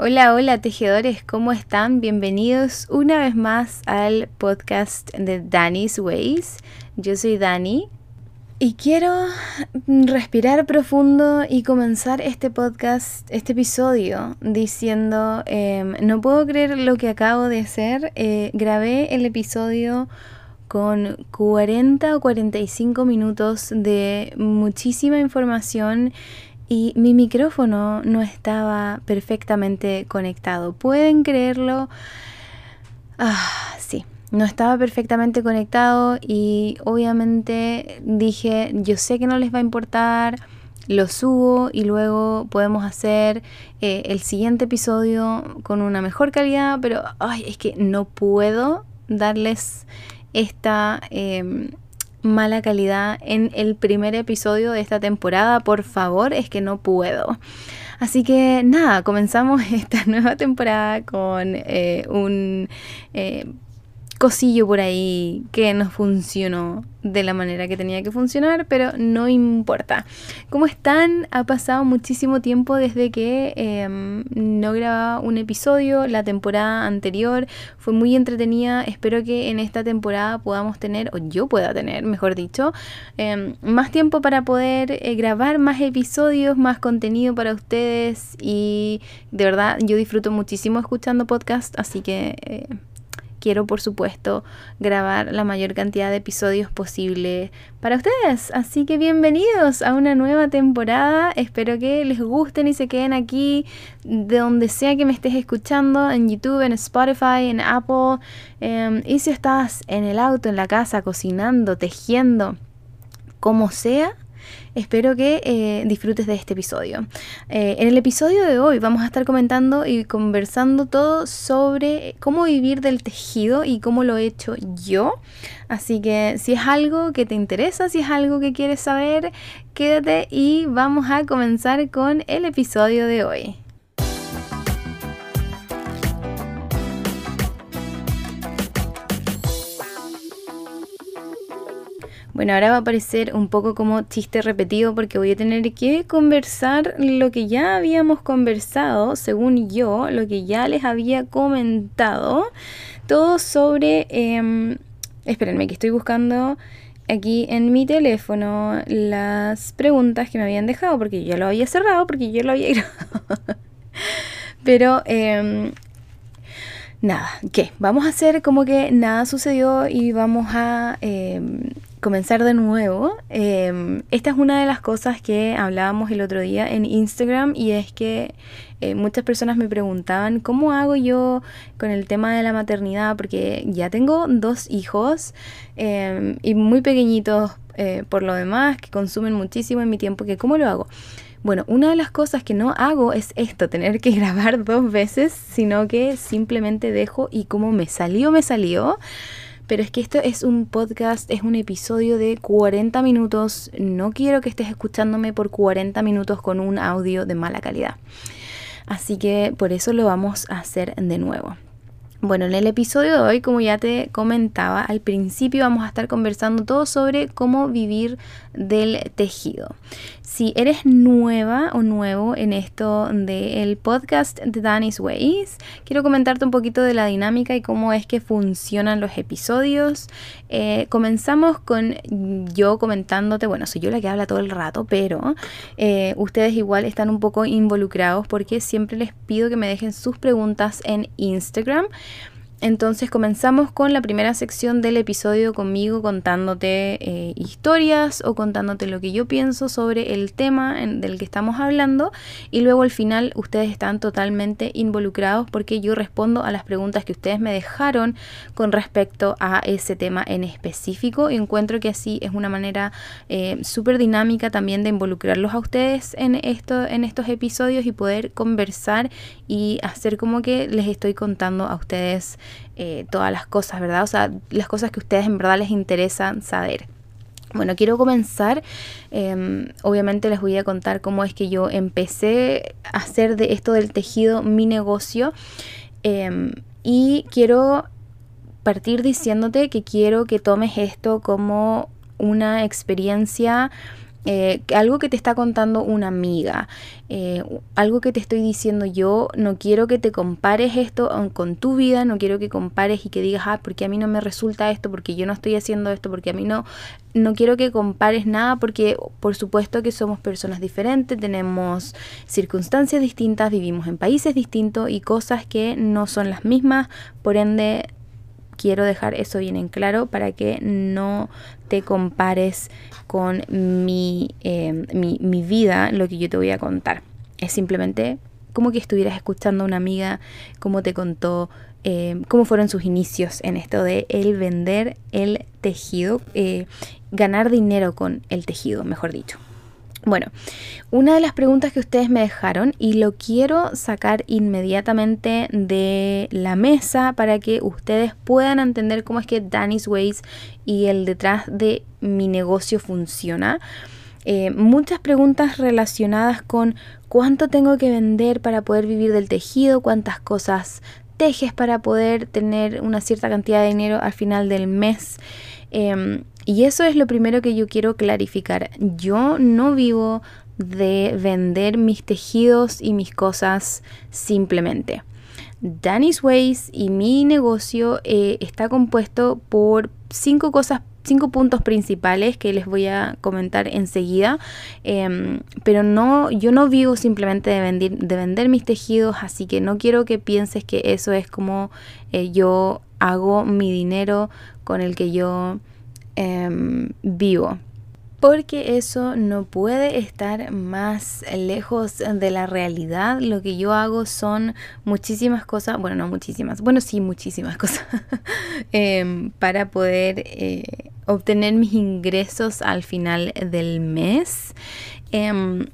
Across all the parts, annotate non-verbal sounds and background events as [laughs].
Hola, hola tejedores, ¿cómo están? Bienvenidos una vez más al podcast de Danny's Ways. Yo soy Dani y quiero respirar profundo y comenzar este podcast, este episodio, diciendo, em, no puedo creer lo que acabo de hacer. Eh, grabé el episodio con 40 o 45 minutos de muchísima información y mi micrófono no estaba perfectamente conectado. ¿Pueden creerlo? Ah, sí, no estaba perfectamente conectado y obviamente dije, yo sé que no les va a importar, lo subo y luego podemos hacer eh, el siguiente episodio con una mejor calidad, pero ay, es que no puedo darles esta... Em, mala calidad en el primer episodio de esta temporada, por favor, es que no puedo. Así que nada, comenzamos [laughs] esta nueva temporada con eh, un eh, cosillo por ahí que no funcionó de la manera que tenía que funcionar, pero no importa. ¿Cómo están? Ha pasado muchísimo tiempo desde que em, no grababa un episodio. La temporada anterior fue muy entretenida. Espero que en esta temporada podamos tener, o yo pueda tener, mejor dicho, em, más tiempo para poder eh, grabar más episodios, más contenido para ustedes. Y de verdad, yo disfruto muchísimo escuchando podcast, así que... Quiero por supuesto grabar la mayor cantidad de episodios posible para ustedes. Así que bienvenidos a una nueva temporada. Espero que les gusten y se queden aquí de donde sea que me estés escuchando, en YouTube, en Spotify, en Apple. Em, y si estás en el auto, en la casa, cocinando, tejiendo, como sea Espero que eh, disfrutes de este episodio. Eh, en el episodio de hoy vamos a estar comentando y conversando todo sobre cómo vivir del tejido y cómo lo he hecho yo. Así que si es algo que te interesa, si es algo que quieres saber, quédate y vamos a comenzar con el episodio de hoy. Bueno, ahora va a parecer un poco como chiste repetido porque voy a tener que conversar lo que ya habíamos conversado, según yo, lo que ya les había comentado, todo sobre... Eh, espérenme, que estoy buscando aquí en mi teléfono las preguntas que me habían dejado porque yo lo había cerrado, porque yo lo había [laughs] grabado. Pero... Em, nada, ¿qué? Vamos a hacer como que nada sucedió y vamos a em, comenzar de nuevo. Em, esta es una de las cosas que hablábamos el otro día en Instagram y es que eh, muchas personas me preguntaban cómo hago yo con el tema de la maternidad porque ya tengo dos hijos em, y muy pequeñitos eh, por lo demás que consumen muchísimo en mi tiempo que cómo lo hago. Bueno, una de las cosas que no hago es esto, tener que [laughs] grabar dos veces, sino que simplemente dejo y como me salió, me salió. Pero es que esto es un podcast, es un episodio de 40 minutos. No quiero que estés escuchándome por 40 minutos con un audio de mala calidad. Así que por eso lo vamos a hacer de nuevo. Bueno, en el episodio de hoy, como ya te comentaba al principio, vamos a estar conversando todo sobre cómo vivir del tejido. Si eres nueva o nuevo en esto del podcast de Danny's Ways, quiero comentarte un poquito de la dinámica y cómo es que funcionan los episodios. Eh, comenzamos con yo comentándote, bueno, soy yo la que habla todo el rato, pero eh, ustedes igual están un poco involucrados porque siempre les pido que me dejen sus preguntas en Instagram. Entonces comenzamos con la primera sección del episodio conmigo contándote eh, historias o contándote lo que yo pienso sobre el tema del que estamos hablando. Y luego al final ustedes están totalmente involucrados porque yo respondo a las preguntas que ustedes me dejaron con respecto a ese tema en específico. Y encuentro que así es una manera eh, súper dinámica también de involucrarlos a ustedes en, esto, en estos episodios y poder conversar y hacer como que les estoy contando a ustedes eh, todas las cosas, ¿verdad? O sea, las cosas que a ustedes en verdad les interesan saber. Bueno, quiero comenzar. Em, obviamente les voy a contar cómo es que yo empecé a hacer de esto del tejido mi negocio. Em, y quiero partir diciéndote que quiero que tomes esto como una experiencia eh, algo que te está contando una amiga, eh, algo que te estoy diciendo yo, no quiero que te compares esto con tu vida, no quiero que compares y que digas, ah, porque a mí no me resulta esto, porque yo no estoy haciendo esto, porque a mí no, no quiero que compares nada, porque por supuesto que somos personas diferentes, tenemos circunstancias distintas, vivimos en países distintos y cosas que no son las mismas, por ende quiero dejar eso bien en claro para que no te compares con mi, em, mi, mi, vida, lo que yo te voy a contar. Es simplemente como que estuvieras escuchando a una amiga, cómo te contó, em, cómo fueron sus inicios en esto de el vender el tejido, eh, ganar dinero con el tejido, mejor dicho. Bueno, una de las preguntas que ustedes me dejaron y lo quiero sacar inmediatamente de la mesa para que ustedes puedan entender cómo es que Danny's Ways y el detrás de mi negocio funciona. Eh, muchas preguntas relacionadas con cuánto tengo que vender para poder vivir del tejido, cuántas cosas tejes para poder tener una cierta cantidad de dinero al final del mes. Em, y eso es lo primero que yo quiero clarificar. Yo no vivo de vender mis tejidos y mis cosas simplemente. Danny's Ways y mi negocio eh, está compuesto por cinco cosas cinco puntos principales que les voy a comentar enseguida. Em, pero no, yo no vivo simplemente de, vender, de vender mis tejidos, así que no quiero que pienses que eso es como eh, yo hago mi dinero con el que yo Em, vivo. Porque eso no puede estar más lejos de la realidad. Lo que yo hago son muchísimas cosas, bueno, no muchísimas, bueno, sí, muchísimas [laughs] cosas, em, para poder eh, obtener mis ingresos al final del mes. Em,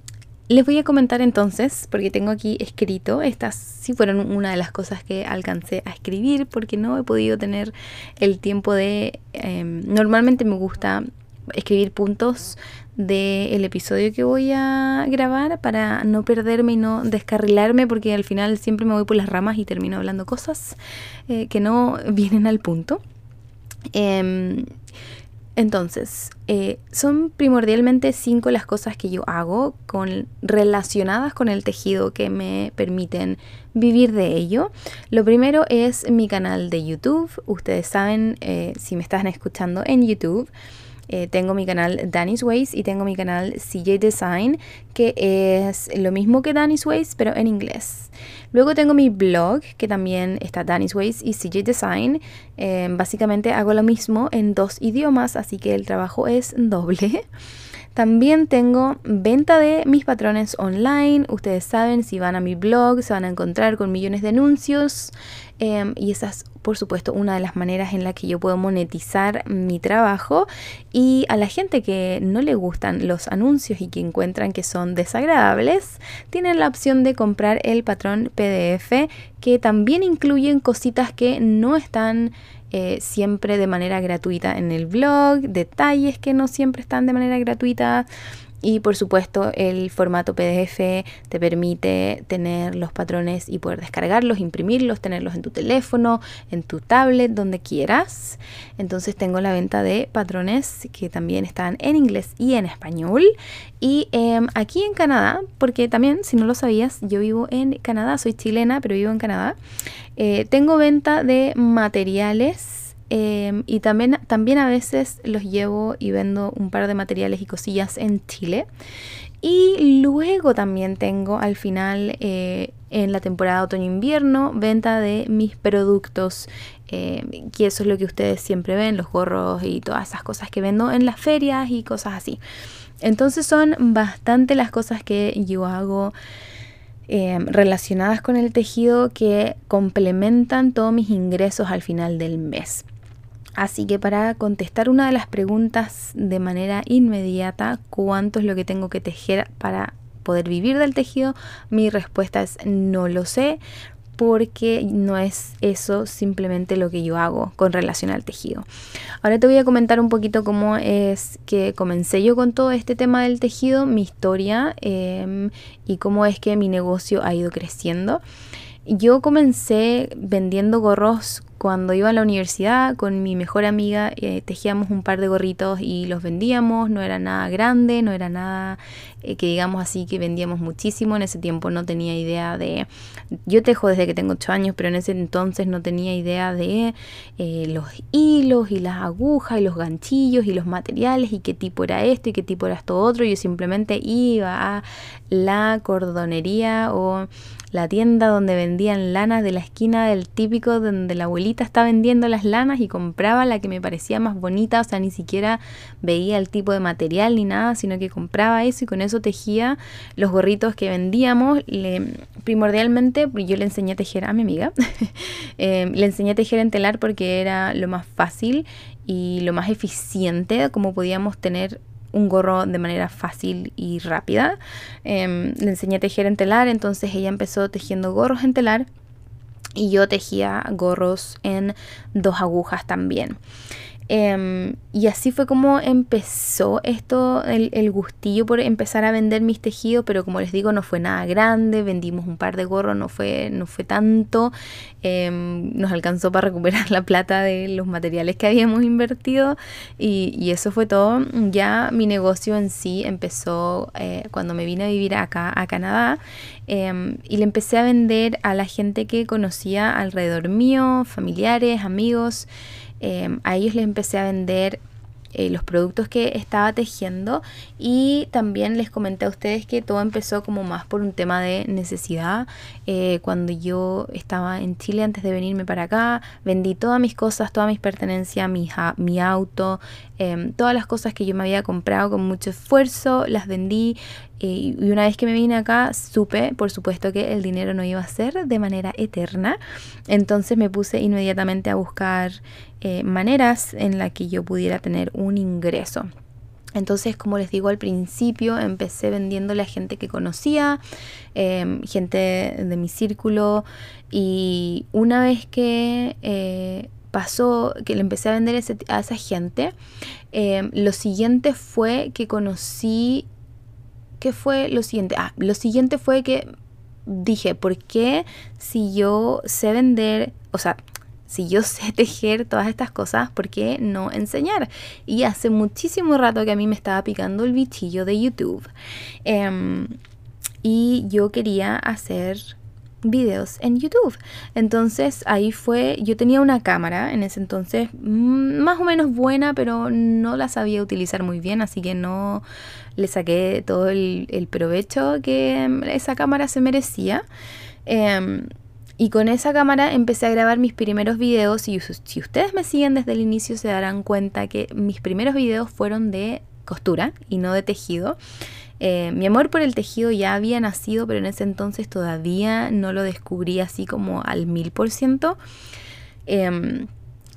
les voy a comentar entonces, porque tengo aquí escrito, estas sí fueron una de las cosas que alcancé a escribir, porque no he podido tener el tiempo de... Em, normalmente me gusta escribir puntos del episodio que voy a grabar para no perderme y no descarrilarme, porque al final siempre me voy por las ramas y termino hablando cosas eh, que no [laughs] vienen al punto. Em, entonces, eh, son primordialmente cinco las cosas que yo hago con, relacionadas con el tejido que me permiten vivir de ello. Lo primero es mi canal de YouTube. Ustedes saben, eh, si me están escuchando en YouTube, eh, tengo mi canal Danny's Ways y tengo mi canal CJ Design, que es lo mismo que Danny's Ways, pero en inglés. Luego tengo mi blog, que también está Danny's Ways y CJ Design. Eh, básicamente hago lo mismo en dos idiomas, así que el trabajo es doble. También tengo venta de mis patrones online. Ustedes saben, si van a mi blog, se van a encontrar con millones de anuncios. Em, y esa es, por supuesto, una de las maneras en la que yo puedo monetizar mi trabajo. Y a la gente que no le gustan los anuncios y que encuentran que son desagradables, tienen la opción de comprar el patrón PDF, que también incluyen cositas que no están eh, siempre de manera gratuita en el blog, detalles que no siempre están de manera gratuita. Y por supuesto el formato PDF te permite tener los patrones y poder descargarlos, imprimirlos, tenerlos en tu teléfono, en tu tablet, donde quieras. Entonces tengo la venta de patrones que también están en inglés y en español. Y em, aquí en Canadá, porque también si no lo sabías, yo vivo en Canadá, soy chilena, pero vivo en Canadá. Eh, tengo venta de materiales Em, y también, también a veces los llevo y vendo un par de materiales y cosillas en Chile. Y luego también tengo al final eh, en la temporada otoño-invierno venta de mis productos, que eso es lo que ustedes siempre ven, los gorros y todas esas cosas que vendo en las ferias y cosas así. Entonces son bastante las cosas que yo hago em, relacionadas con el tejido que complementan todos mis ingresos al final del mes. Así que para contestar una de las preguntas de manera inmediata, ¿cuánto es lo que tengo que tejer para poder vivir del tejido? Mi respuesta es no lo sé porque no es eso simplemente lo que yo hago con relación al tejido. Ahora te voy a comentar un poquito cómo es que comencé yo con todo este tema del tejido, mi historia em, y cómo es que mi negocio ha ido creciendo. Yo comencé vendiendo gorros cuando iba a la universidad con mi mejor amiga eh, tejíamos un par de gorritos y los vendíamos, no era nada grande, no era nada eh, que digamos así que vendíamos muchísimo, en ese tiempo no tenía idea de, yo tejo desde que tengo 8 años, pero en ese entonces no tenía idea de eh, los hilos y las agujas y los ganchillos y los materiales y qué tipo era esto y qué tipo era esto otro, yo simplemente iba a la cordonería o la tienda donde vendían lanas de la esquina del típico donde la abuelita está vendiendo las lanas y compraba la que me parecía más bonita, o sea, ni siquiera veía el tipo de material ni nada, sino que compraba eso y con eso tejía los gorritos que vendíamos. Le, primordialmente, yo le enseñé a tejer a mi amiga, [laughs] eh, le enseñé a tejer en telar porque era lo más fácil y lo más eficiente, como podíamos tener un gorro de manera fácil y rápida. Em, le enseñé a tejer en telar, entonces ella empezó tejiendo gorros en telar y yo tejía gorros en dos agujas también. Em, y así fue como empezó esto, el, gustillo por empezar a vender mis tejidos, pero como les digo, no fue nada grande, vendimos un par de gorros, no fue, no fue tanto, em, nos alcanzó para recuperar [laughs] la plata de los materiales que habíamos invertido y, eso fue todo. Ya mi negocio en sí empezó eh, cuando me vine a vivir acá, a Canadá, em, y le empecé a vender a la gente que conocía alrededor mío, familiares, amigos. Em, a ellos les empecé a vender eh, los productos que estaba tejiendo y también les comenté a ustedes que todo empezó como más por un tema de necesidad. Eh, cuando yo estaba en Chile antes de venirme para acá, vendí todas mis cosas, todas mis pertenencias, mi, mi auto, em, todas las cosas que yo me había comprado con mucho esfuerzo, las vendí eh, y una vez que me vine acá, supe, por supuesto, que el dinero no iba a ser de manera eterna. Entonces me puse inmediatamente a buscar eh, maneras en las que yo pudiera tener un ingreso. Entonces, como les digo al principio, empecé vendiéndole a gente que conocía, em, gente de mi círculo, y una vez que eh, pasó, que le empecé a vender a esa gente, em, lo siguiente fue que conocí, ¿qué fue lo siguiente? Ah, lo siguiente fue que dije, ¿por qué si yo sé vender, o sea, si yo [laughs] sé tejer todas estas cosas, ¿por qué no enseñar? Y hace muchísimo rato que a mí me estaba picando el bichillo de YouTube. Em, y yo quería hacer videos en YouTube. Entonces ahí fue, yo tenía una cámara en ese entonces mm, más o menos buena, pero no la sabía utilizar muy bien, así que no le saqué todo el, provecho que esa cámara se merecía. Em, y con esa cámara empecé a grabar mis primeros videos y si ustedes me siguen desde el inicio se darán cuenta que mis primeros videos fueron de costura y no de tejido. Eh, mi amor por el tejido ya había nacido, pero en ese entonces todavía no lo descubrí así como al mil por ciento. Em,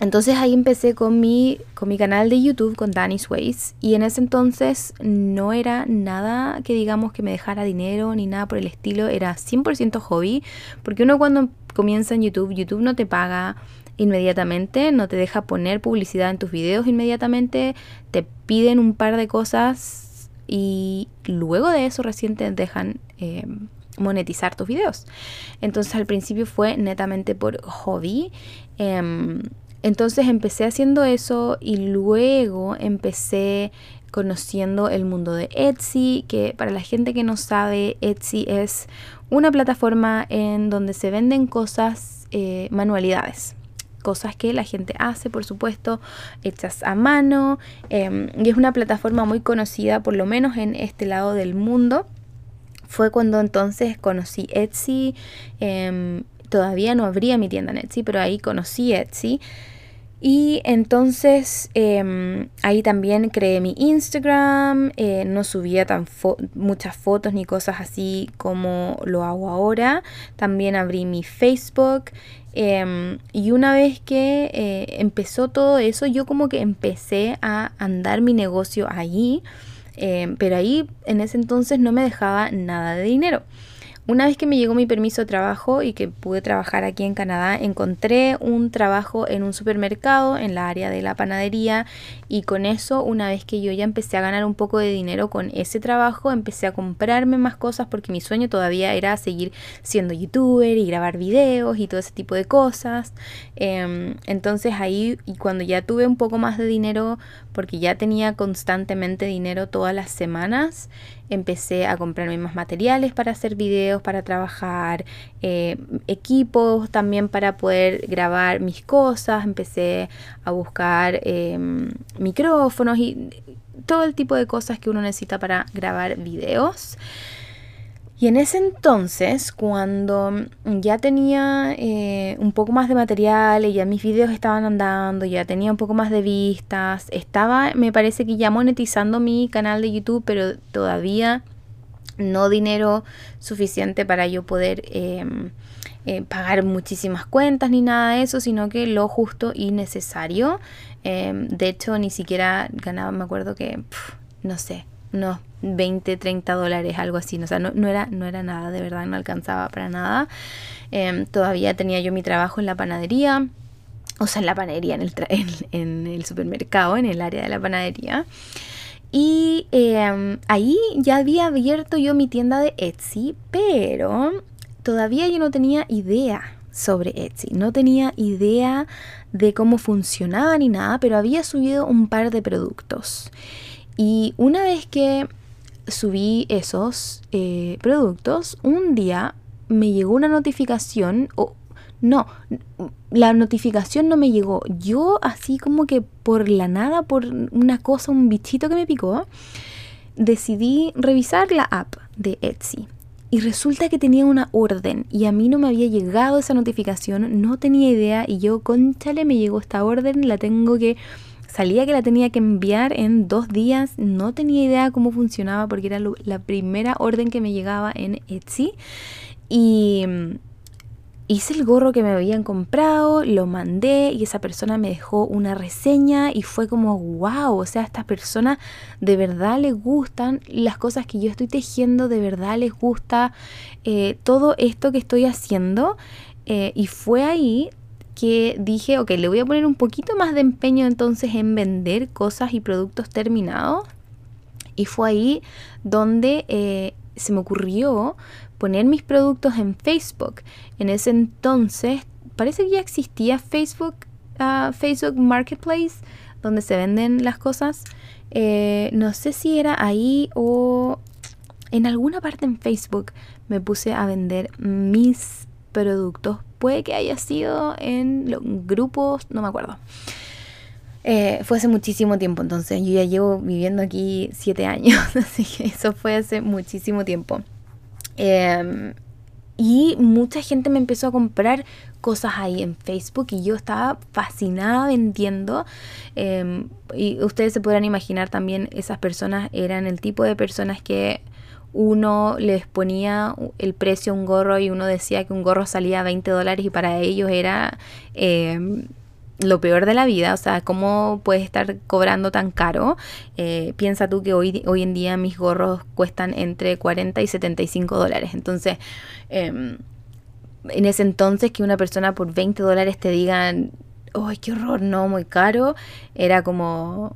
entonces ahí empecé con mi, con mi canal de YouTube, con Danny's Ways, y en ese entonces no era nada que digamos que me dejara dinero ni nada por el estilo, era 100% hobby, porque uno cuando comienza en YouTube, YouTube no te paga inmediatamente, no te deja poner publicidad en tus videos inmediatamente, te piden un par de cosas y luego de eso recién te dejan... Eh, monetizar tus videos. Entonces al principio fue netamente por hobby. Em, entonces empecé haciendo eso y luego empecé conociendo el mundo de Etsy, que para la gente que no sabe, Etsy es una plataforma en donde se venden cosas, eh, manualidades, cosas que la gente hace, por supuesto, hechas a mano, em, y es una plataforma muy conocida, por lo menos en este lado del mundo. Fue cuando entonces conocí Etsy, em, todavía no abría mi tienda en Etsy, pero ahí conocí Etsy. Y entonces em, ahí también creé mi Instagram, eh, no subía tan muchas fotos ni cosas así como lo hago ahora. También abrí mi Facebook. Em, y una vez que eh, empezó todo eso, yo como que empecé a andar mi negocio allí. Em, pero ahí en ese entonces no me dejaba nada de dinero. Una vez que me llegó mi permiso de trabajo y que pude trabajar aquí en Canadá, encontré un trabajo en un supermercado en la área de la panadería y con eso, una vez que yo ya empecé a ganar un poco de dinero con ese trabajo, empecé a comprarme más cosas porque mi sueño todavía era seguir siendo youtuber y grabar videos y todo ese tipo de cosas. Em, entonces ahí, y cuando ya tuve un poco más de dinero, porque ya tenía constantemente dinero todas las semanas, empecé a comprarme más materiales para hacer videos, para trabajar, eh, equipos también para poder grabar mis cosas, empecé a buscar em, micrófonos y todo el tipo de cosas que uno necesita para grabar videos. Y en ese entonces, cuando ya tenía eh, un poco más de material y ya mis videos estaban andando, ya tenía un poco más de vistas, estaba, me parece que ya monetizando mi canal de YouTube, pero todavía no dinero suficiente para yo poder em, eh, pagar muchísimas cuentas ni nada de eso, sino que lo justo y necesario. Em, de hecho, ni siquiera ganaba, me acuerdo que, no sé, unos 20, 30 dólares, algo así. O sea, no, era, no era nada, de verdad, no alcanzaba para nada. Em, todavía tenía yo mi trabajo en la panadería. O sea, en la panadería, en el, en, el supermercado, en el área de la panadería. Y em, ahí ya había abierto yo mi tienda de Etsy, pero todavía yo no tenía idea sobre Etsy. No tenía idea de cómo funcionaba ni nada, pero había subido un par de productos. Y una vez que subí esos eh, productos, un día me llegó una notificación, o no, la notificación no me llegó. Yo así como que por la nada, por una cosa, un bichito que me picó, decidí revisar la app de Etsy. Y resulta que tenía una orden y a mí no me había llegado esa notificación, no tenía idea y yo, conchale, me llegó esta orden, la tengo que Salía que la tenía que enviar en dos días, no tenía idea cómo funcionaba porque era la primera orden que me llegaba en Etsy. Y mm, hice el gorro que me habían comprado, lo mandé y esa persona me dejó una reseña y fue como, wow, o sea, a esta persona de verdad le gustan las cosas que yo estoy tejiendo, de verdad les gusta eh, todo esto que estoy haciendo. Eh, y fue ahí que dije, ok, le voy a poner un poquito más de empeño entonces en vender cosas y productos terminados. Y fue ahí donde eh, se me ocurrió poner mis productos en Facebook. En ese entonces, parece que ya existía Facebook, ah, Facebook Marketplace, donde se venden las cosas. Eh, no sé si era ahí o en alguna parte en Facebook me puse a vender mis productos Puede que haya sido en grupos, no me acuerdo. Eh, fue hace muchísimo tiempo, entonces yo ya llevo viviendo aquí siete años, [laughs] así que eso fue hace muchísimo tiempo. Em, y mucha gente me empezó a comprar cosas ahí en Facebook y yo estaba fascinada vendiendo. Em, y ustedes se podrán imaginar también, esas personas eran el tipo de personas que uno les ponía el precio a un gorro y uno decía que un gorro salía a 20 dólares y para ellos era em, lo peor de la vida, o sea, ¿cómo puedes estar cobrando tan caro? Eh, piensa tú que hoy, hoy en día mis gorros cuestan entre 40 y 75 dólares, entonces... Em, en ese entonces que una persona por 20 dólares te digan, ¡ay, qué horror! No, muy caro. Era como,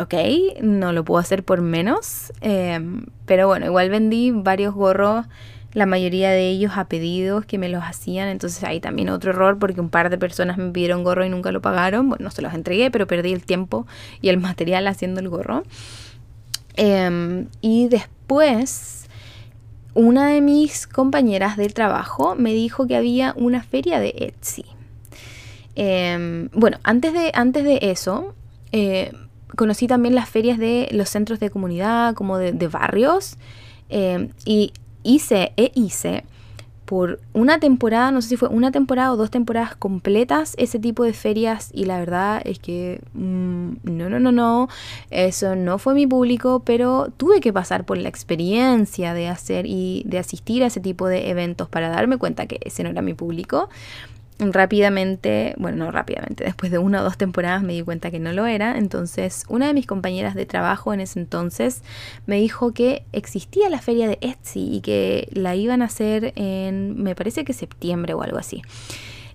ok, no lo puedo hacer por menos. Em, pero bueno, igual vendí varios gorros, la mayoría de ellos a pedidos que me los hacían. Entonces ahí también otro error porque un par de personas me pidieron gorro y nunca lo pagaron. Bueno, no se los entregué, pero perdí el tiempo y el [laughs] material haciendo el gorro. Em, y después, una de mis compañeras del trabajo me dijo que había una feria de Etsy. Em, bueno, antes de, antes de eso, eh, conocí también las ferias de los centros de comunidad, como de, barrios, eh, y hice, e hice por una temporada, no sé si fue una temporada o dos temporadas completas, ese tipo de ferias y la verdad es que mm, no, no, no, no, eso no fue mi público, pero tuve que pasar por la experiencia de hacer y de asistir a ese tipo de eventos para darme cuenta que ese no era mi público. Rápidamente, bueno, no rápidamente, después de una o dos temporadas me di cuenta que no lo era. Entonces, una de mis compañeras de trabajo en ese entonces me dijo que existía la feria de Etsy y que la iban a hacer en, me parece que septiembre o algo así.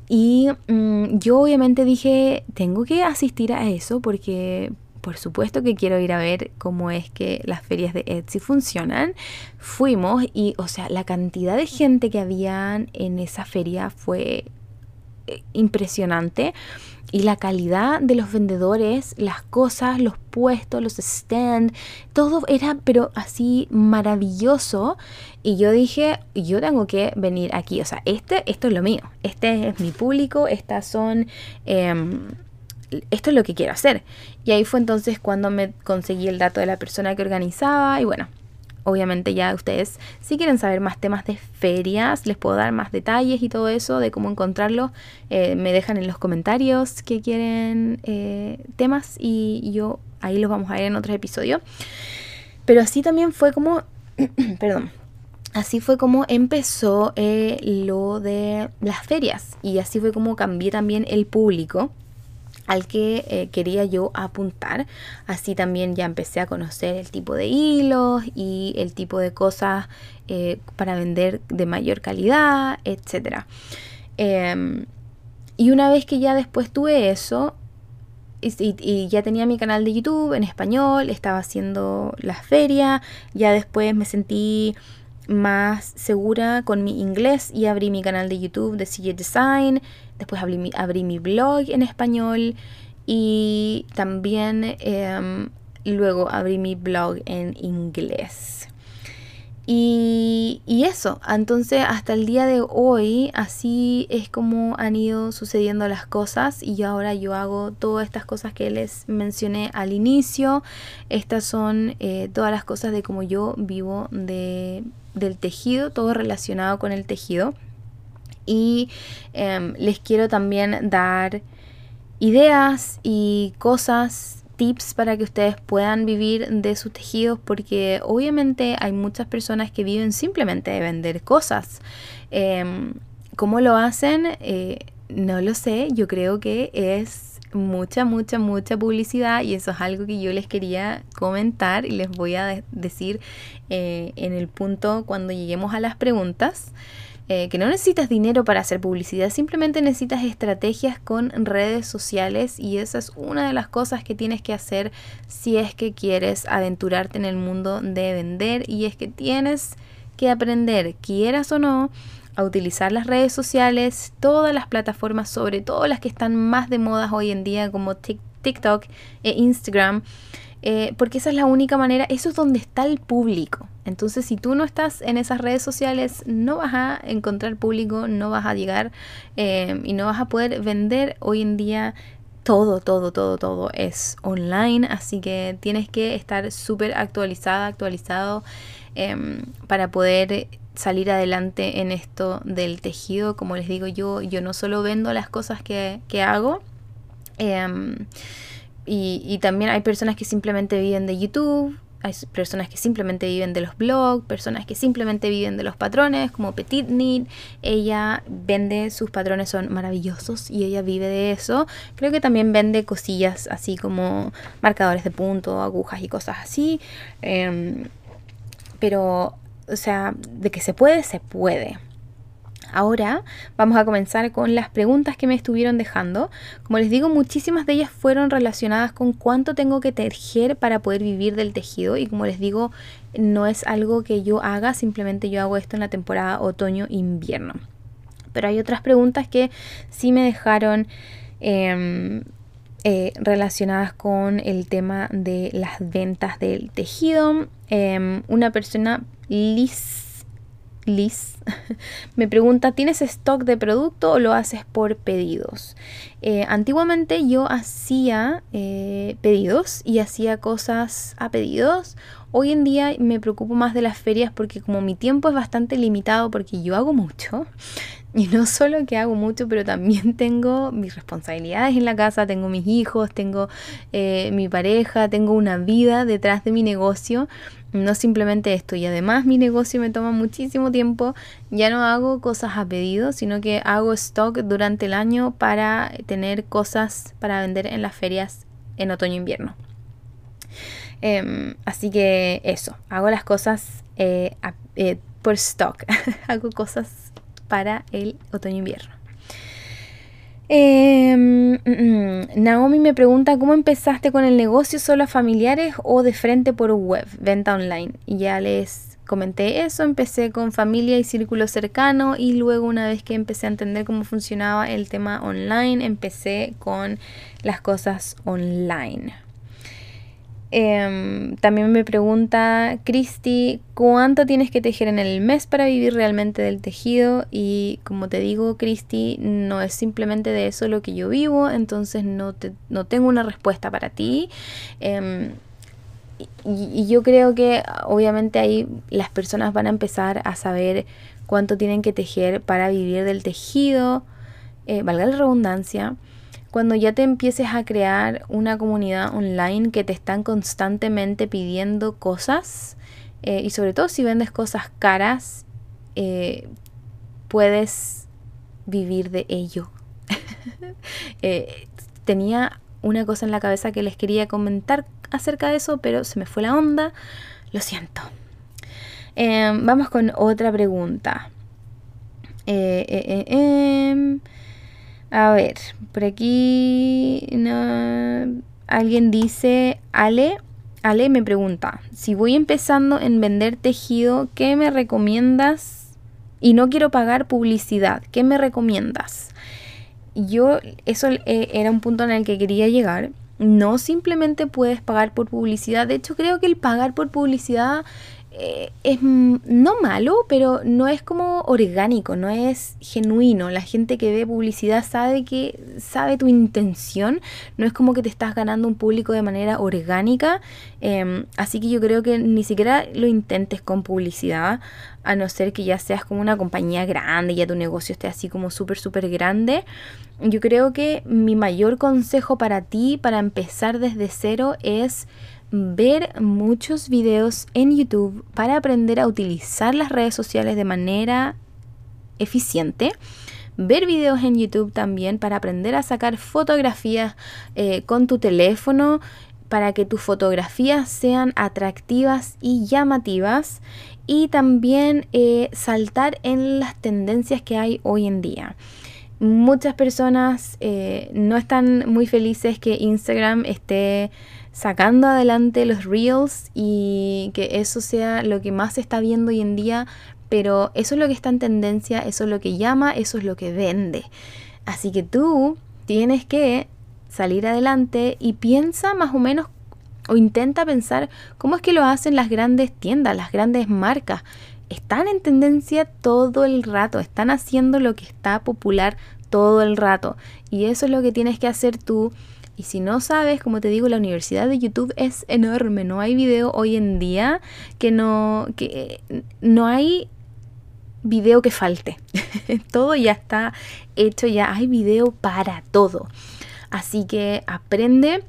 Y mm, yo obviamente dije, tengo que asistir a eso porque por supuesto que quiero ir a ver cómo es que las ferias de Etsy funcionan. Fuimos y, o sea, la cantidad de gente que había en esa feria fue impresionante. Y la calidad de los vendedores, las cosas, los puestos, los stands, todo era pero así maravilloso. Y yo dije, yo tengo que venir aquí. O sea, este, esto es lo mío. Este es mi público. Estas son... Em, esto es lo que quiero hacer. Y ahí fue entonces cuando me conseguí el dato de la persona que organizaba y bueno, obviamente ya ustedes si quieren saber más temas de ferias, les puedo dar más detalles y todo eso de cómo encontrarlo, eh, me dejan en los comentarios que quieren eh, temas y yo ahí los vamos a ver en otro episodio. Pero así también fue como, [clears throat] perdón, así fue como empezó eh, lo de las ferias y así fue como cambié también el público al que eh, quería yo apuntar. Así también ya empecé a conocer el tipo de hilos y el tipo de cosas eh, para vender de mayor calidad, etc. Em, y una vez que ya después tuve eso, y, ya tenía mi canal de YouTube en español, estaba haciendo las ferias, ya después me sentí más segura con mi inglés y abrí mi canal de YouTube de CJ Design, después abrí mi, abrí mi blog en español y también em, luego abrí mi blog en inglés. Y, eso, entonces hasta el día de hoy así es como han ido sucediendo las cosas y ahora yo hago todas estas cosas que les mencioné al inicio. Estas son eh, todas las cosas de cómo yo vivo de del tejido, todo relacionado con el tejido. Y em, les quiero también dar ideas y cosas, tips para que ustedes puedan vivir de sus tejidos, porque obviamente hay muchas personas que viven simplemente de vender cosas. Em, ¿Cómo lo hacen? Eh, no lo sé, yo creo que es mucha, mucha, mucha publicidad y eso es algo que yo les quería comentar y les voy a decir eh, en el punto cuando lleguemos a las preguntas. Eh, que no necesitas dinero para hacer publicidad, simplemente necesitas estrategias con redes sociales y esa es una de las cosas que tienes que hacer si es que quieres aventurarte en el mundo de vender y es que tienes que aprender, quieras o no, a utilizar las redes sociales, todas las plataformas, sobre todo las que están más de moda hoy en día como TikTok e Instagram, eh, porque esa es la única manera, eso es donde está el público. Entonces, si tú no estás en esas redes sociales, no vas a encontrar público, no vas a llegar eh, y no vas a poder vender hoy en día. Todo, todo, todo, todo es online, así que tienes que estar súper actualizada, actualizado em, para poder salir adelante en esto del tejido. Como les digo yo, yo no solo vendo las cosas que, hago. Em, y, también hay personas que simplemente viven de YouTube, hay personas que simplemente viven de los blogs, personas que simplemente viven de los patrones, como Petit Knit. Ella vende, sus patrones son maravillosos y ella vive de eso. Creo que también vende cosillas así como marcadores de punto, agujas y cosas así. Em, pero o sea, de que se puede, se puede. Ahora vamos a comenzar con las preguntas que me estuvieron dejando. Como les digo, muchísimas de ellas fueron relacionadas con cuánto tengo que tejer para poder vivir del tejido. Y como les digo, no es algo que yo haga, simplemente yo hago esto en la temporada otoño-invierno. Pero hay otras preguntas que sí me dejaron em, eh, relacionadas con el tema de las ventas del tejido. Em, una persona Liz, Liz [laughs] me pregunta, ¿tienes stock de producto o lo haces por pedidos? Eh, antiguamente yo hacía eh, pedidos y hacía cosas a pedidos. Hoy en día me preocupo más de las ferias porque como mi tiempo es bastante limitado porque yo hago mucho, [laughs] y no solo que hago mucho, pero también [laughs] tengo mis responsabilidades en la casa, tengo mis hijos, tengo eh, mi pareja, tengo una vida detrás de mi negocio. No simplemente esto, y además mi negocio me toma muchísimo tiempo. Ya no hago cosas a pedido, sino que hago stock durante el año para tener cosas para vender en las ferias en otoño-invierno. Em, así que eso, hago las cosas eh, eh, por stock, [laughs] hago cosas para el otoño-invierno. Em, mm, mm, Naomi me pregunta cómo empezaste con el negocio solo a familiares o de frente por web, venta online. Y ya les comenté eso, empecé con familia y círculo cercano y luego una vez que empecé a entender cómo funcionaba el tema online, empecé con las cosas online. Em, también me pregunta Cristi, ¿cuánto tienes que tejer en el mes para vivir realmente del tejido? Y como te digo, Cristi, no es simplemente de eso lo que yo vivo, entonces no, no tengo una respuesta para ti. Em, y, yo creo que obviamente ahí las personas van a empezar a saber cuánto tienen que tejer para vivir del tejido, eh, valga la redundancia cuando ya te empieces a crear una comunidad online que te están constantemente pidiendo cosas eh, y sobre todo si vendes cosas caras, eh, puedes vivir de ello. [laughs] Eh, tenía una cosa en la cabeza que les quería comentar acerca de eso, pero se me fue la onda. Lo siento. Em, vamos con otra pregunta. Em, a ver, por aquí alguien dice, Ale, Ale me pregunta, si voy empezando en vender tejido, ¿qué me recomiendas? Y no quiero pagar publicidad, ¿qué me recomiendas? Yo, eso eh, era un punto en el que quería llegar. No simplemente puedes pagar por publicidad. De hecho, creo que el pagar por publicidad eh, es no malo, pero no es como orgánico, no es genuino. La gente que ve publicidad sabe que sabe tu intención, no es como que te estás ganando un público de manera orgánica. Em, así que yo creo que ni siquiera lo intentes con publicidad, a no ser que ya seas como una compañía grande, ya tu negocio esté así como súper, súper grande. Yo creo que mi mayor consejo para ti, para empezar desde cero, es ver muchos videos en YouTube para aprender a utilizar las redes sociales de manera eficiente. Ver videos en YouTube también para aprender a sacar fotografías eh, con tu teléfono para que tus fotografías sean atractivas y llamativas y también eh, saltar en las tendencias que hay hoy en día. Muchas personas eh, no están muy felices que Instagram esté sacando adelante los reels y que eso sea lo que más se está viendo hoy en día, pero eso es lo que está en tendencia, eso es lo que llama, eso es lo que vende. Así que tú tienes que salir adelante y piensa más o menos o intenta pensar cómo es que lo hacen las grandes tiendas, las grandes marcas. Están en tendencia todo el rato, están haciendo lo que está popular todo el rato. Y eso es lo que tienes que hacer tú y si no sabes, como te digo, la universidad de YouTube es enorme. No hay video hoy en día que no, que no hay video que falte. [laughs] todo ya está hecho, ya hay video para todo. Así que aprende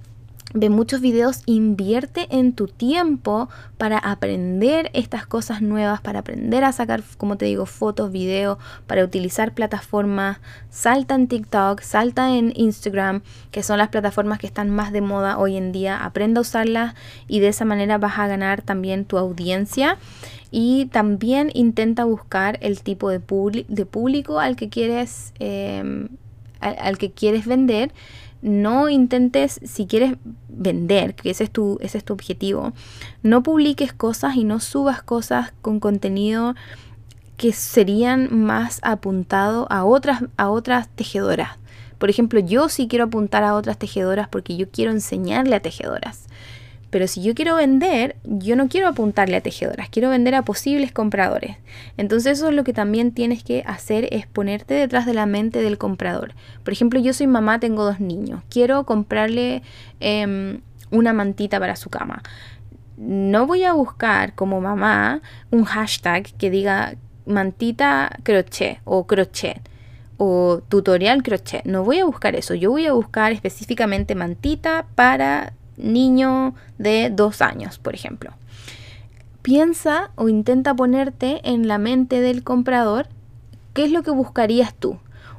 ve muchos videos, invierte en tu tiempo para aprender estas cosas nuevas, para aprender a sacar, como te digo, fotos, videos, para utilizar plataformas. Salta en TikTok, salta en Instagram, que son las plataformas que están más de moda hoy en día. Aprende a usarlas y de esa manera vas a ganar también tu audiencia. Y también intenta buscar el tipo de, público al que quieres, eh, al que quieres vender no intentes, si quieres vender, que ese es tu, ese es tu objetivo, no publiques cosas y no subas cosas con contenido que serían más apuntado a otras, a otras tejedoras. Por ejemplo, yo sí quiero apuntar a otras tejedoras porque yo quiero enseñarle a tejedoras. Pero si yo quiero vender, yo no quiero apuntarle a tejedoras, quiero vender a posibles compradores. Entonces eso es lo que también tienes que hacer, es ponerte detrás de la mente del comprador. Por ejemplo, yo soy mamá, tengo dos niños, quiero comprarle em, una mantita para su cama no voy a buscar como mamá un hashtag que diga mantita crochet o crochet o tutorial crochet. No voy a buscar eso. Yo voy a buscar específicamente mantita para niño de dos años, por ejemplo. Piensa o intenta ponerte en la mente del comprador qué es lo que buscarías tú.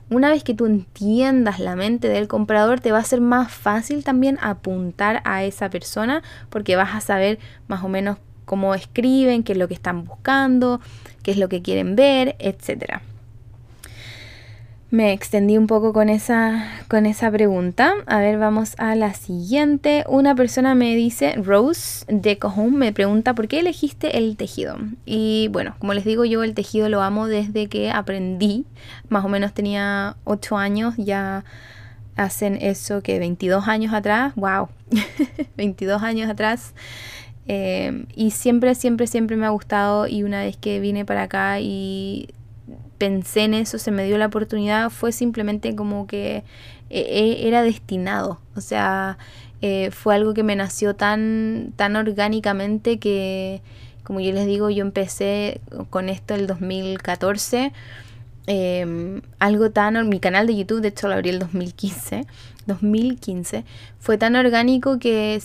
Una vez que tú entiendas la mente del comprador, te va a ser más fácil también apuntar a esa persona porque vas a saber más o menos cómo escriben, qué es lo que están buscando, qué es lo que quieren ver, etcétera. Me extendí un poco con esa, con esa pregunta. A ver, vamos a la siguiente. Una persona me dice, Rose de Home, me pregunta por qué elegiste el tejido. Y bueno, como les digo, yo el tejido lo amo desde que aprendí. Más o menos tenía 8 años, ya hacen eso que 22 años atrás. ¡Wow! 22 [laughs] años atrás. Eh, y siempre, siempre, siempre me ha gustado. Y una vez que vine para acá y pensé en eso, se me dio la oportunidad, fue simplemente como que e, e, era destinado. O sea, eh, fue algo que me nació tan, tan orgánicamente que, como yo les digo, yo empecé con esto el 2014. Em, algo tan, mi canal de YouTube, de hecho lo abrí el 2015, 2015, fue tan orgánico que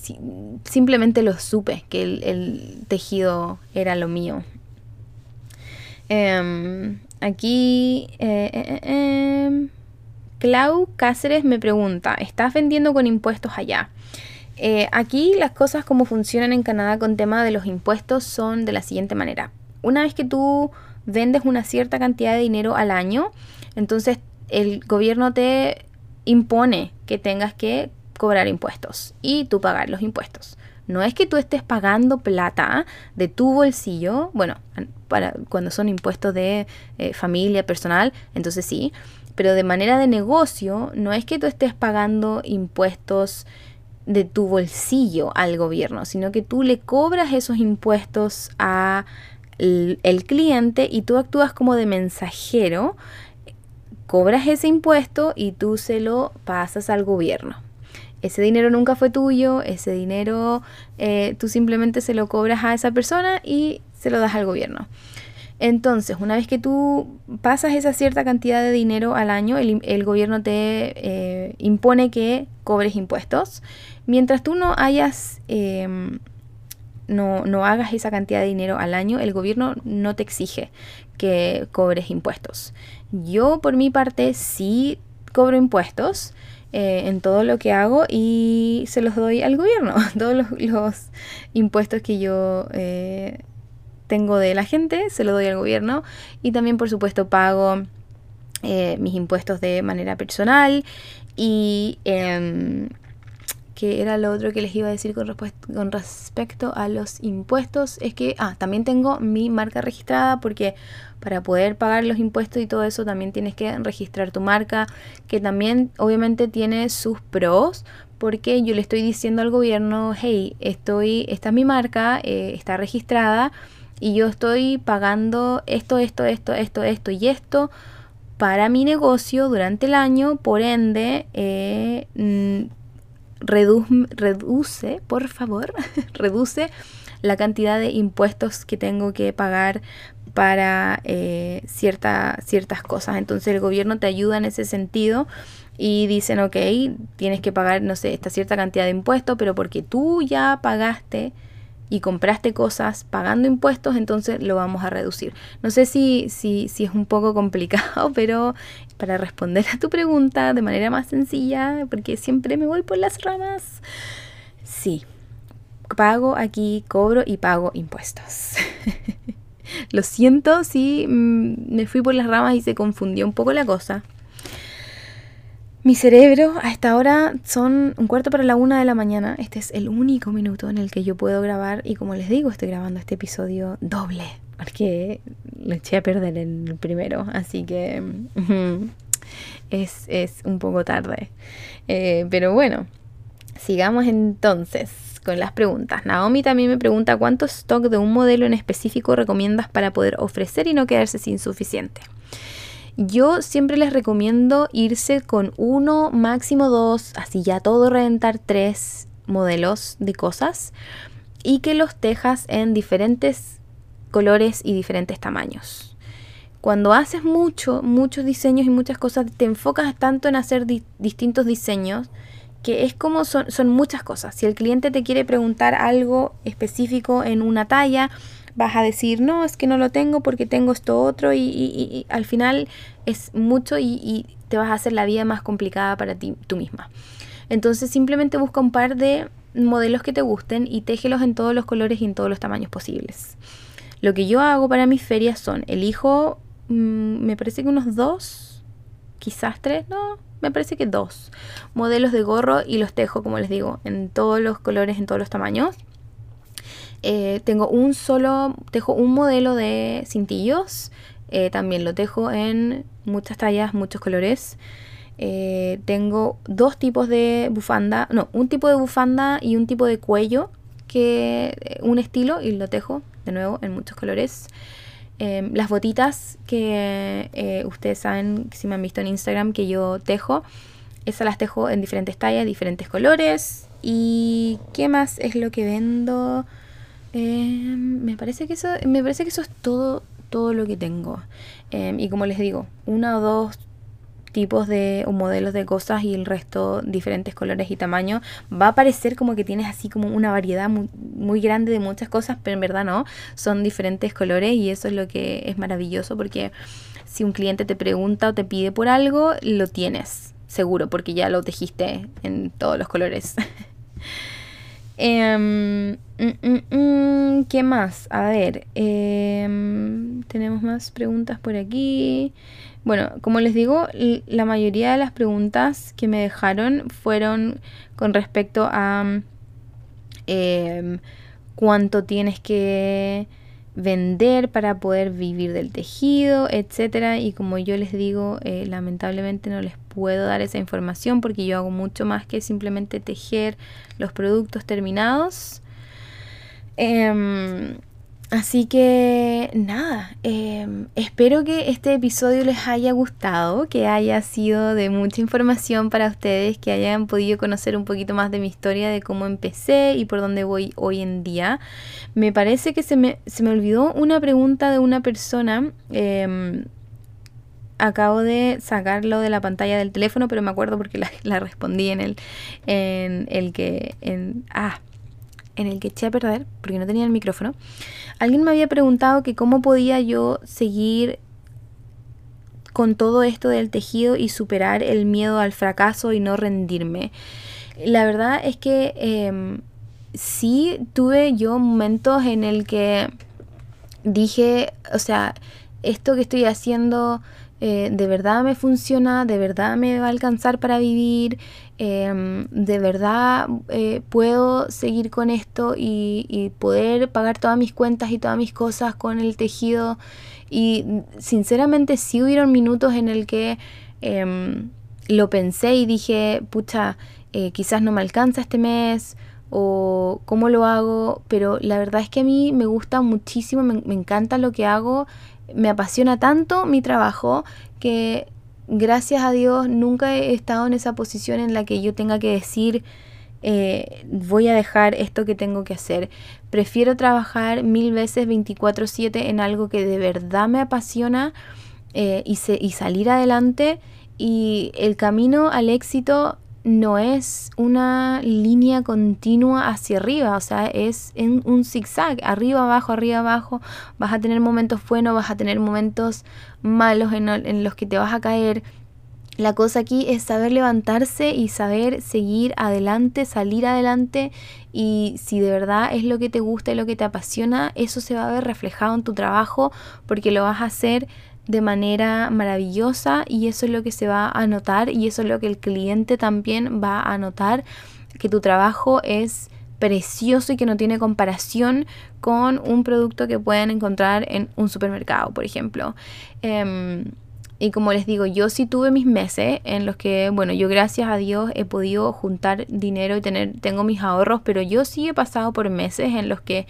simplemente lo supe, que el, tejido era lo mío. Em, Aquí, eh, eh, eh, Clau Cáceres me pregunta, ¿estás vendiendo con impuestos allá? aquí las cosas como funcionan en Canadá con tema de los impuestos son de la siguiente manera. Una vez que tú vendes una cierta cantidad de dinero al año, entonces el gobierno te impone que tengas que cobrar impuestos y tú pagar los impuestos. No es que tú estés pagando plata de tu bolsillo, bueno, para cuando son impuestos de eh, familia, personal, entonces sí, pero de manera de negocio, no es que tú estés pagando impuestos de tu bolsillo al gobierno, sino que tú le cobras esos impuestos a el cliente y tú actúas como de mensajero, cobras ese impuesto y tú se lo pasas al gobierno ese dinero nunca fue tuyo, ese dinero eh, tú simplemente se lo cobras a esa persona y se lo das al gobierno. Entonces, una vez que tú pasas esa cierta cantidad de dinero al año, el, gobierno te eh, impone que cobres impuestos. Mientras tú no hayas, em, no, no hagas esa cantidad de dinero al año, el gobierno no te exige que cobres impuestos. Yo, por mi parte, sí cobro impuestos. Eh, en todo lo que hago y se los doy al gobierno. [laughs] Todos los, impuestos que yo eh, tengo de la gente se los doy al gobierno y también por supuesto pago eh, mis impuestos de manera personal y em, que era lo otro que les iba a decir con, con respecto a los impuestos, es que, ah, también tengo mi marca registrada porque para poder pagar los impuestos y todo eso también tienes que registrar tu marca, que también obviamente tiene sus pros, porque yo le estoy diciendo al gobierno, hey, estoy, esta es mi marca, eh, está registrada y yo estoy pagando esto, esto, esto, esto, esto y esto para mi negocio durante el año, por ende, eh, reduce, por favor, [laughs] reduce la cantidad de impuestos que tengo que pagar para eh, ciertas cosas. Entonces el gobierno te ayuda en ese sentido y dicen, ok, tienes que pagar, no sé, esta cierta cantidad de impuestos, pero porque tú ya pagaste y compraste cosas pagando impuestos, entonces lo vamos a reducir. No sé si, si, si es un poco complicado, [laughs] pero para responder a tu pregunta de manera más sencilla, porque siempre me voy por las ramas, sí, pago aquí, cobro y pago impuestos. [laughs] Lo siento si mm, me fui por las ramas y se confundió un poco la cosa. Mi cerebro a esta hora son un cuarto para la una de la mañana. Este es el único minuto en el que yo puedo grabar y como les digo, estoy grabando este episodio doble porque lo eché a perder el primero, así que es, un poco tarde. Eh, pero bueno, sigamos entonces con las preguntas. Naomi también me pregunta cuánto stock de un modelo en específico recomiendas para poder ofrecer y no quedarse sin suficiente. Yo siempre les recomiendo irse con uno, máximo dos, así ya todo reventar tres modelos de cosas. y que los tejas en diferentes colores y diferentes tamaños. Cuando haces mucho, muchos diseños y muchas cosas, te enfocas tanto en hacer distintos diseños que es como son, muchas cosas. Si el cliente te quiere preguntar algo específico en una talla, vas a decir, no, es que no lo tengo porque tengo esto otro y, al final es mucho y, te vas a hacer la vida más complicada para ti tú misma. Entonces simplemente busca un par de modelos que te gusten y téjelos en todos los colores y en todos los tamaños posibles. Lo que yo hago para mis ferias son, elijo, mm, me parece que unos dos, quizás tres, no, me parece que dos modelos de gorro y los tejo, como les digo, en todos los colores, en todos los tamaños. Eh, tengo un solo, tejo un modelo de cintillos. Eh, también lo tejo en muchas tallas, muchos colores. Eh, tengo dos tipos de bufanda, no, un tipo de bufanda y un tipo de cuello, que un estilo y lo tejo de nuevo en muchos colores. Em, las botitas que ustedes saben, si me han visto en Instagram, que yo tejo, esas las tejo en diferentes tallas, diferentes colores. ¿Y qué más es lo que vendo? Em, me parece que eso, me parece que eso es todo, todo lo que tengo. Em, y como les digo, una o dos tipos de o modelos de cosas y el resto diferentes colores y tamaños va a parecer como que tienes así como una variedad muy, muy, grande de muchas cosas pero en verdad no son diferentes colores y eso es lo que es maravilloso porque si un cliente te pregunta o te pide por algo lo tienes seguro porque ya lo tejiste en todos los colores [laughs] Em, mm, mm, mm, ¿Qué más? A ver, em, tenemos más preguntas por aquí. Bueno, como les digo, la mayoría de las preguntas que me dejaron fueron con respecto a em, cuánto tienes que vender para poder vivir del tejido, etcétera. Y como yo les digo, eh, lamentablemente no les puedo dar esa información porque yo hago mucho más que simplemente tejer los productos terminados. Em, Así que nada, em, espero que este episodio les haya gustado, que haya sido de mucha información para ustedes, que hayan podido conocer un poquito más de mi historia, de cómo empecé y por dónde voy hoy en día. Me parece que se me, se me olvidó una pregunta de una persona. Em, acabo de sacarlo de la pantalla del teléfono, pero me acuerdo porque la, [laughs] la respondí en el, en el que... En, ah, en el que eché a perder, porque no tenía el micrófono, alguien me había preguntado que cómo podía yo seguir con todo esto del tejido y superar el miedo al fracaso y no rendirme. La verdad es que em, sí tuve yo momentos en el que dije, o sea, esto que estoy haciendo eh, de verdad me funciona, de verdad me va a alcanzar para vivir, em, de verdad eh, puedo seguir con esto y, poder pagar todas mis cuentas y todas mis cosas con el tejido. Y sinceramente sí hubieron minutos en el que em, lo pensé y dije, pucha, eh, quizás no me alcanza este mes o cómo lo hago, pero la verdad es que a mí me gusta muchísimo, me encanta lo que hago me apasiona tanto mi trabajo que gracias a Dios nunca he estado en esa posición en la que yo tenga que decir eh, voy a dejar esto que tengo que hacer. Prefiero trabajar mil veces 24/7 en algo que de verdad me apasiona eh, y, y salir adelante y el camino al éxito no es una línea continua hacia arriba, o sea, es en un zigzag, arriba, abajo, arriba, abajo. Vas a tener momentos buenos, vas a tener momentos malos en, en los que te vas a caer. La cosa aquí es saber levantarse y saber seguir adelante, salir adelante y si de verdad es lo que te gusta y lo que te apasiona, eso se va a ver reflejado en tu trabajo porque lo vas a hacer de manera maravillosa y eso es lo que se va a notar y eso es lo que el cliente también va a notar, que tu trabajo es precioso y que no tiene comparación con un producto que pueden encontrar en un supermercado, por ejemplo. Em, y como les digo, yo sí tuve mis meses en los que, bueno, yo gracias a Dios he podido juntar dinero y tener, tengo mis ahorros, pero yo sí he pasado por meses en los que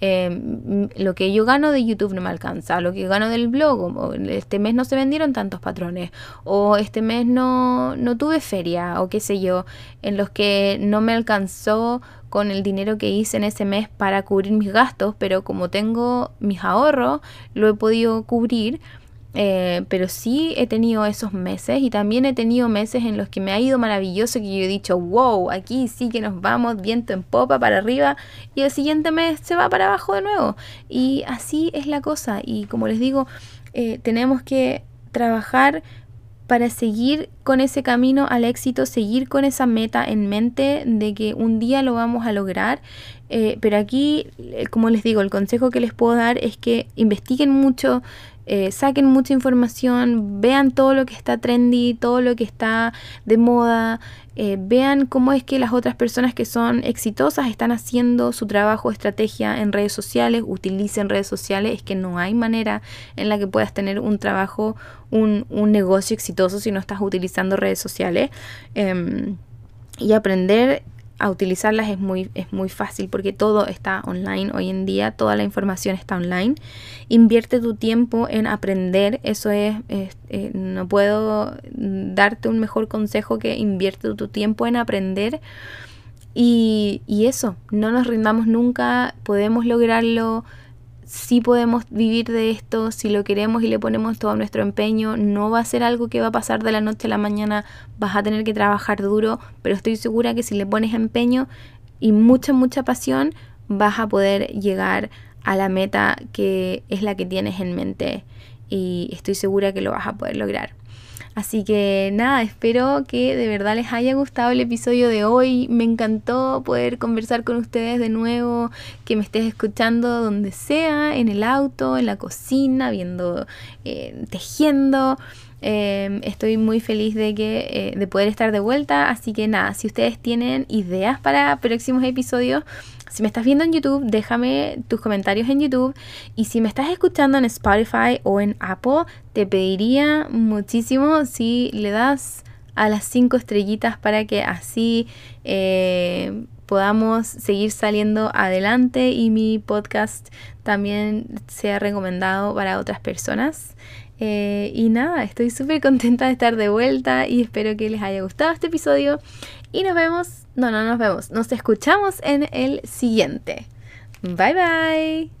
em, lo que yo gano de YouTube no me alcanza, lo que gano del blog, o este mes no se vendieron tantos patrones, o este mes no, no tuve feria, o qué sé yo, en los que no me alcanzó con el dinero que hice en ese mes para cubrir mis gastos, pero como tengo mis ahorros, lo he podido cubrir eh, pero sí he tenido esos meses y también he tenido meses en los que me ha ido maravilloso, que yo he dicho, wow, aquí sí que nos vamos viento en popa para arriba y el siguiente mes se va para abajo de nuevo. Y así es la cosa. Y como les digo, eh, tenemos que trabajar para seguir con ese camino al éxito, seguir con esa meta en mente de que un día lo vamos a lograr. Eh, pero aquí, como les digo, el consejo que les puedo dar es que investiguen mucho, eh, saquen mucha información, vean todo lo que está trendy, todo lo que está de moda, eh, vean cómo es que las otras personas que son exitosas están haciendo su trabajo, estrategia en redes sociales, utilicen redes sociales, es que no hay manera en la que puedas tener un trabajo, un, un negocio exitoso si no estás utilizando redes sociales. Em, y aprender a utilizarlas es muy, es muy fácil porque todo está online hoy en día, toda la información está online. Invierte tu tiempo en aprender, eso es, eh, no puedo darte un mejor consejo que invierte tu tiempo en aprender. Y, y eso, no nos rindamos nunca, podemos lograrlo si podemos vivir de esto, si lo queremos y le ponemos todo nuestro empeño, no va a ser algo que va a pasar de la noche a la mañana, vas a tener que trabajar duro, pero estoy segura que si le pones empeño y mucha, mucha pasión, vas a poder llegar a la meta que es la que tienes en mente y estoy segura que lo vas a poder lograr. Así que nada, espero que de verdad les haya gustado el episodio de hoy. Me encantó poder conversar con ustedes de nuevo, que me estés escuchando donde sea, en el auto, en la cocina, viendo, eh, tejiendo. Em, estoy muy feliz de que eh, de poder estar de vuelta. Así que nada, si ustedes tienen ideas para próximos episodios, si me estás viendo en YouTube, déjame tus comentarios en YouTube. Y si me estás escuchando en Spotify o en Apple, te pediría muchísimo si le das a las 5 estrellitas para que así eh, podamos seguir saliendo adelante y mi podcast también sea recomendado para otras personas. Eh, y nada, estoy súper contenta de estar de vuelta y espero que les haya gustado este episodio. Y nos vemos, no, no nos vemos, nos escuchamos en el siguiente. Bye bye.